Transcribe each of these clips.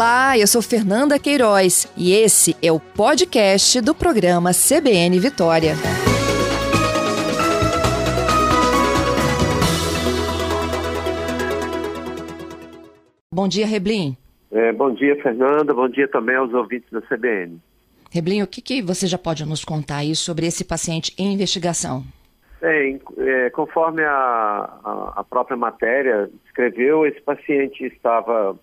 Olá, eu sou Fernanda Queiroz e esse é o podcast do programa CBN Vitória. Bom dia, Reblin. É, bom dia, Fernanda. Bom dia também aos ouvintes da CBN. Reblin, o que, que você já pode nos contar aí sobre esse paciente em investigação? Bem, é, conforme a, a, a, própria matéria descreveu, esse paciente estava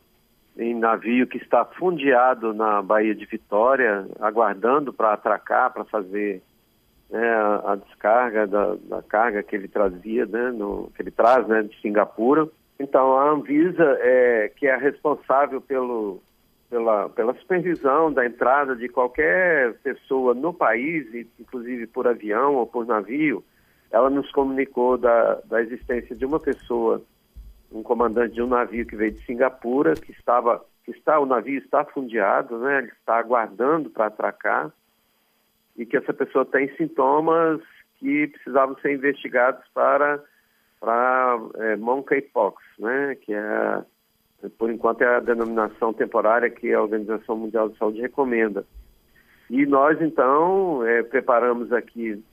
em navio que está fundeado na Baía de Vitória, aguardando para atracar, para fazer né, a, descarga da, da, carga que ele trazia, né, no, que ele traz né, de Singapura. Então, a Anvisa, é, que é responsável pelo, pela, pela supervisão da entrada de qualquer pessoa no país, inclusive por avião ou por navio, ela nos comunicou da, da existência de uma pessoa, um comandante de um navio que veio de Singapura, que estava, que está, o navio está fundeado, né? Ele está aguardando para atracar e que essa pessoa tem sintomas que precisavam ser investigados para para é, monkeypox, né? Que é por enquanto é a denominação temporária que a Organização Mundial de Saúde recomenda. E nós então é, preparamos aqui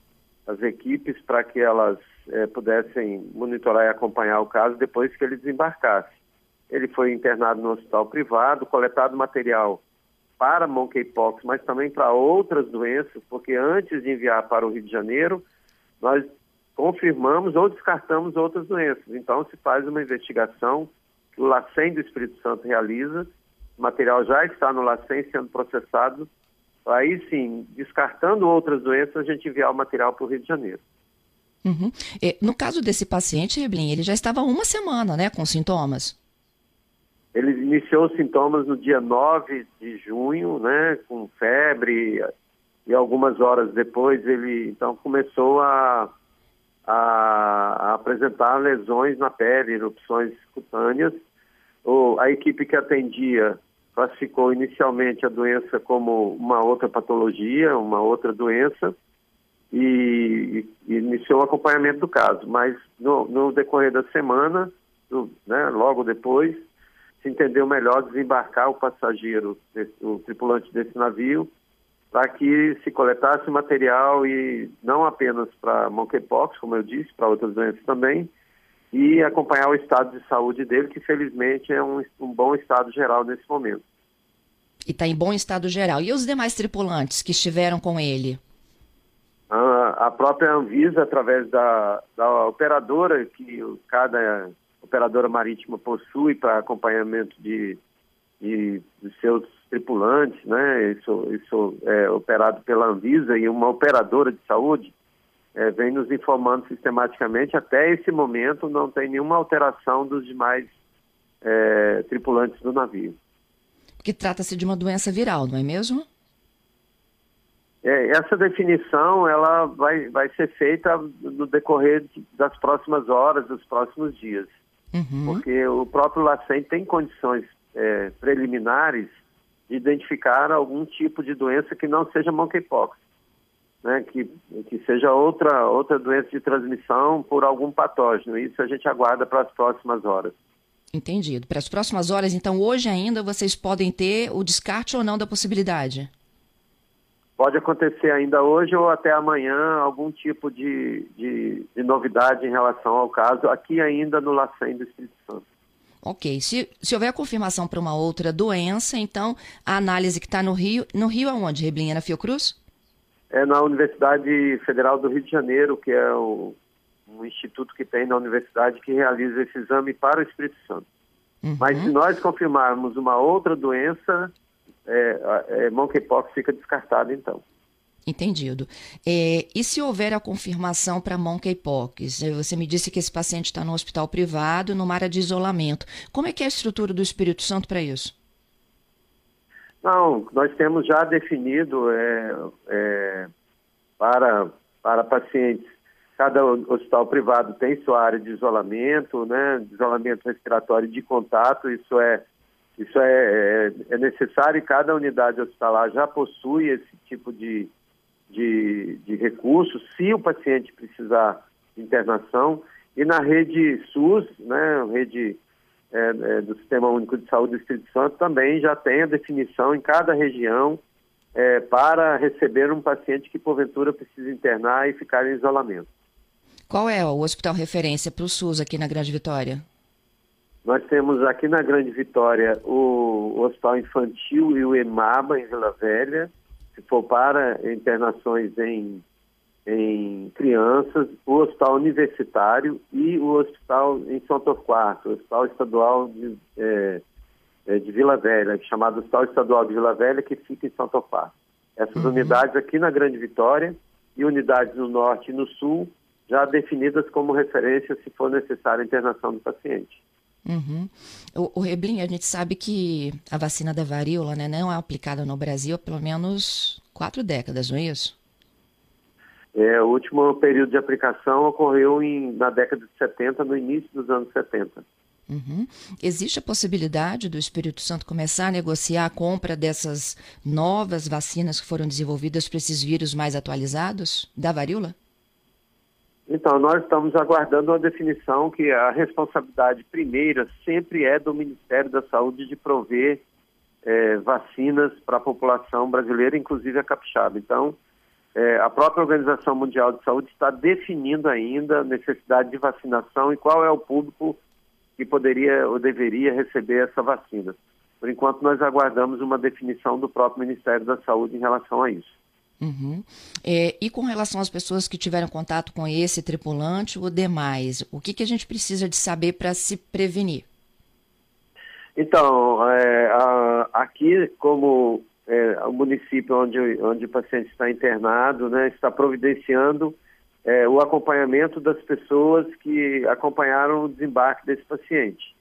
as equipes para que elas é, pudessem monitorar e acompanhar o caso depois que ele desembarcasse. Ele foi internado no hospital privado, coletado material para monkeypox, mas também para outras doenças, porque antes de enviar para o Rio de Janeiro, nós confirmamos ou descartamos outras doenças. Então, se faz uma investigação que o LACEN do Espírito Santo realiza, o material já está no LACEN sendo processado Aí sim, descartando outras doenças, a gente enviar o material para o Rio de Janeiro. Uhum. no caso desse paciente, Reblin, ele já estava uma semana, né, com sintomas. Ele iniciou os sintomas no dia 9 de junho, né, com febre, e algumas horas depois ele então começou a, a, a apresentar lesões na pele, erupções cutâneas. O, a equipe que atendia classificou inicialmente a doença como uma outra patologia, uma outra doença, e, e iniciou o acompanhamento do caso. Mas no, no decorrer da semana, do, né, logo depois, se entendeu melhor desembarcar o passageiro, o tripulante desse navio, para que se coletasse material e não apenas para monkeypox, como eu disse, para outras doenças também, e acompanhar o estado de saúde dele, que felizmente é um, um bom estado geral nesse momento. E está em bom estado geral. E os demais tripulantes que estiveram com ele? A, própria Anvisa, através da, da operadora que cada operadora marítima possui para acompanhamento de, de, de, seus tripulantes, né? Isso, isso é operado pela Anvisa e uma operadora de saúde é, vem nos informando sistematicamente. Até esse momento não tem nenhuma alteração dos demais é, tripulantes do navio. Que trata-se de uma doença viral, não é mesmo? É, essa definição ela vai, vai ser feita no decorrer das próximas horas, dos próximos dias. Uhum. Porque o próprio LACEN tem condições é, preliminares de identificar algum tipo de doença que não seja monkeypox né, que, que seja outra, outra doença de transmissão por algum patógeno. Isso a gente aguarda para as próximas horas. Entendido. Para as próximas horas, então, hoje ainda vocês podem ter o descarte ou não da possibilidade? Pode acontecer ainda hoje ou até amanhã algum tipo de, de, de novidade em relação ao caso, aqui ainda no LACEN do Espírito Santo. Ok. Se, se houver confirmação para uma outra doença, então a análise que está no Rio. No Rio aonde, Reblinha? Na Fiocruz? é na Universidade Federal do Rio de Janeiro, que é o, um instituto que tem na universidade que realiza esse exame para o Espírito Santo. Uhum. Mas se nós confirmarmos uma outra doença, é, é, monkeypox fica descartado então. Entendido. É, e se houver a confirmação para monkeypox? É, você me disse que esse paciente está no hospital privado, numa área de isolamento. Como é que é a estrutura do Espírito Santo para isso? Não, nós temos já definido é, é, para, para pacientes, cada hospital privado tem sua área de isolamento, né, de isolamento respiratório de contato, isso é, isso é, é, é necessário e cada unidade hospitalar já possui esse tipo de, de, de recurso, se o paciente precisar de internação. E na rede SUS, né, rede é, é, do Sistema Único de Saúde do Espírito Santo também já tem a definição em cada região é, para receber um paciente que porventura precisa internar e ficar em isolamento. Qual é o hospital referência para o SUS aqui na Grande Vitória? Nós temos aqui na Grande Vitória o, Hospital Infantil e o EMABA em Vila Velha, se for para internações em, em crianças, o Hospital Universitário e o Hospital em São Torquato, o Hospital Estadual de, é, é, de Vila Velha, chamado Hospital Estadual de Vila Velha, que fica em São Torquato. Essas uhum. unidades aqui na Grande Vitória e unidades no Norte e no Sul, já definidas como referência se for necessária a internação do paciente. Uhum. O, o Reblin, a gente sabe que a vacina da varíola né, não é aplicada no Brasil há pelo menos quatro décadas, não é isso? É, o último período de aplicação ocorreu em, na década de 70, no início dos anos 70. Uhum. Existe a possibilidade do Espírito Santo começar a negociar a compra dessas novas vacinas que foram desenvolvidas para esses vírus mais atualizados da varíola? Então, nós estamos aguardando uma definição que a responsabilidade primeira sempre é do Ministério da Saúde de prover é, vacinas para a população brasileira, inclusive a capixaba. Então, é, a própria Organização Mundial de Saúde está definindo ainda a necessidade de vacinação e qual é o público que poderia ou deveria receber essa vacina. Por enquanto, nós aguardamos uma definição do próprio Ministério da Saúde em relação a isso. Uhum. É, e com relação às pessoas que tiveram contato com esse tripulante ou demais, o que, que a gente precisa de saber para se prevenir? Então, é, a, aqui, como é, o município onde, onde o paciente está internado, né, está providenciando é, o acompanhamento das pessoas que acompanharam o desembarque desse paciente.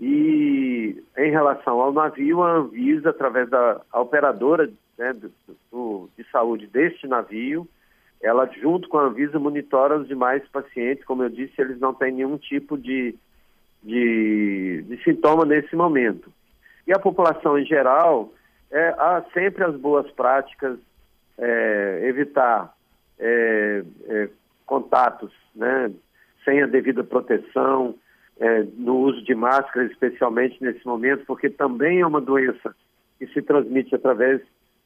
E em relação ao navio, a Anvisa, através da operadora né, do, do, de saúde deste navio, ela junto com a Anvisa monitora os demais pacientes, como eu disse, eles não têm nenhum tipo de, de, de sintoma nesse momento. E a população em geral, é, há sempre as boas práticas, é, evitar é, é contatos né, sem a devida proteção, é, no uso de máscara, especialmente nesse momento, porque também é uma doença que se transmite através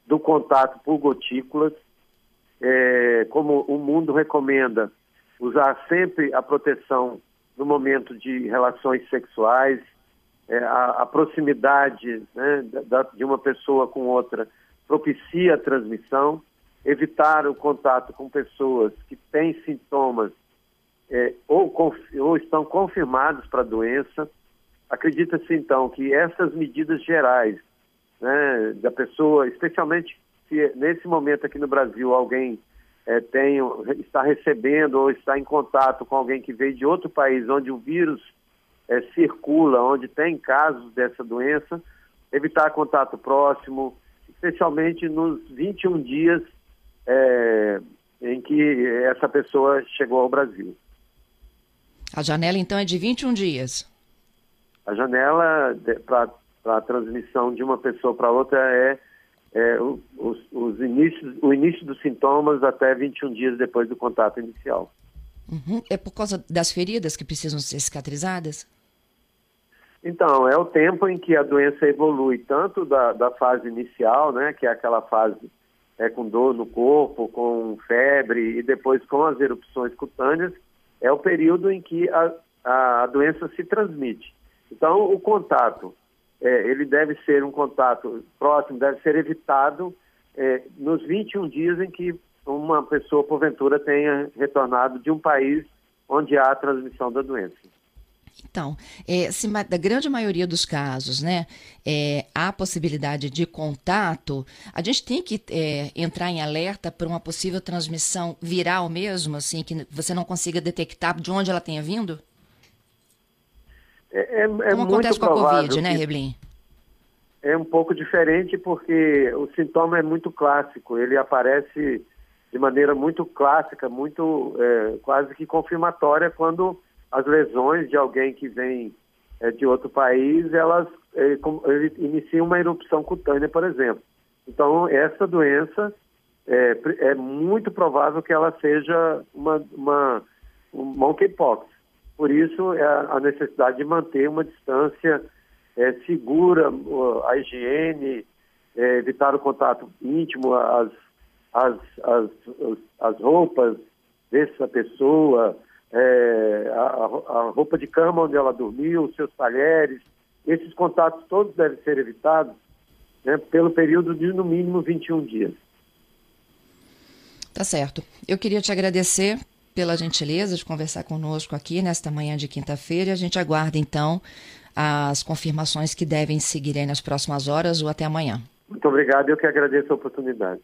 do contato por gotículas, é, como o mundo recomenda, usar sempre a proteção no momento de relações sexuais, é, a, a, proximidade né, da, de uma pessoa com outra propicia a transmissão, evitar o contato com pessoas que têm sintomas é, ou, ou estão confirmados para a doença. Acredita-se então que essas medidas gerais né, da pessoa, especialmente se nesse momento aqui no Brasil alguém é, tem, está recebendo ou está em contato com alguém que veio de outro país onde o vírus é, circula, onde tem casos dessa doença, evitar contato próximo, especialmente nos 21 dias é, em que essa pessoa chegou ao Brasil. A janela então é de 21 dias? A janela para para a transmissão de uma pessoa para outra é, é os, os inícios, o início dos sintomas até 21 dias depois do contato inicial. Uhum. É por causa das feridas que precisam ser cicatrizadas? Então, é o tempo em que a doença evolui, tanto da, da fase inicial, né, que é aquela fase é, com dor no corpo, com febre, e depois com as erupções cutâneas, é o período em que a, a doença se transmite. Então, o contato é, ele deve ser um contato próximo, deve ser evitado é, nos 21 dias em que uma pessoa, porventura, tenha retornado de um país onde há a transmissão da doença. Então, é, se, da grande maioria dos casos, né, é, há possibilidade de contato, a gente tem que é, entrar em alerta para uma possível transmissão viral mesmo, assim, que você não consiga detectar de onde ela tenha vindo? É, é, é Como acontece com a Covid, né, Reblin? É um pouco diferente porque o sintoma é muito clássico, ele aparece de maneira muito clássica, muito é, quase que confirmatória quando as lesões de alguém que vem é, de outro país, elas é, com, iniciam uma erupção cutânea, por exemplo. Então, essa doença é, é muito provável que ela seja uma, uma um monkeypox. Por isso, é a necessidade de manter uma distância é, segura, a higiene, é, evitar o contato íntimo, as, as, as, as roupas dessa pessoa, é, a, a, roupa de cama onde ela dormiu, os seus talheres, esses contatos todos devem ser evitados né, pelo período de no mínimo 21 dias. Tá certo. Eu queria te agradecer pela gentileza de conversar conosco aqui nesta manhã de quinta-feira. A gente aguarda então as confirmações que devem seguir nas próximas horas ou até amanhã. Muito obrigado, eu que agradeço a oportunidade.